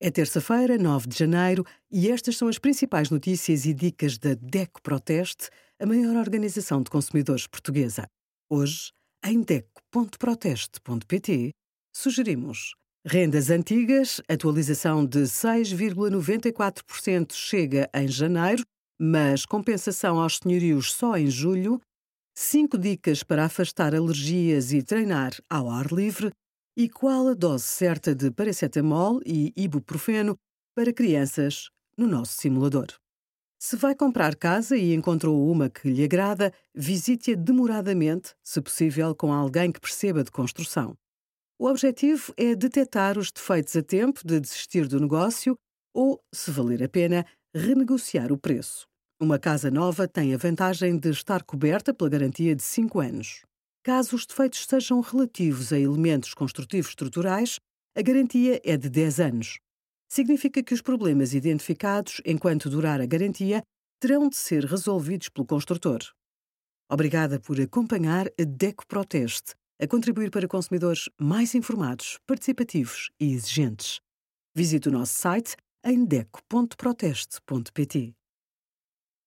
É terça-feira, 9 de janeiro, e estas são as principais notícias e dicas da DECO Proteste, a maior organização de consumidores portuguesa. Hoje, em DECO.proteste.pt, sugerimos rendas antigas, atualização de 6,94% chega em janeiro, mas compensação aos senhorios só em julho, 5 dicas para afastar alergias e treinar ao ar livre e qual a dose certa de paracetamol e ibuprofeno para crianças no nosso simulador. Se vai comprar casa e encontrou uma que lhe agrada, visite-a demoradamente, se possível com alguém que perceba de construção. O objetivo é detectar os defeitos a tempo de desistir do negócio ou, se valer a pena, renegociar o preço. Uma casa nova tem a vantagem de estar coberta pela garantia de 5 anos. Caso os defeitos sejam relativos a elementos construtivos estruturais, a garantia é de 10 anos. Significa que os problemas identificados enquanto durar a garantia terão de ser resolvidos pelo construtor. Obrigada por acompanhar a DECO Proteste, a contribuir para consumidores mais informados, participativos e exigentes. Visite o nosso site em deco.proteste.pt.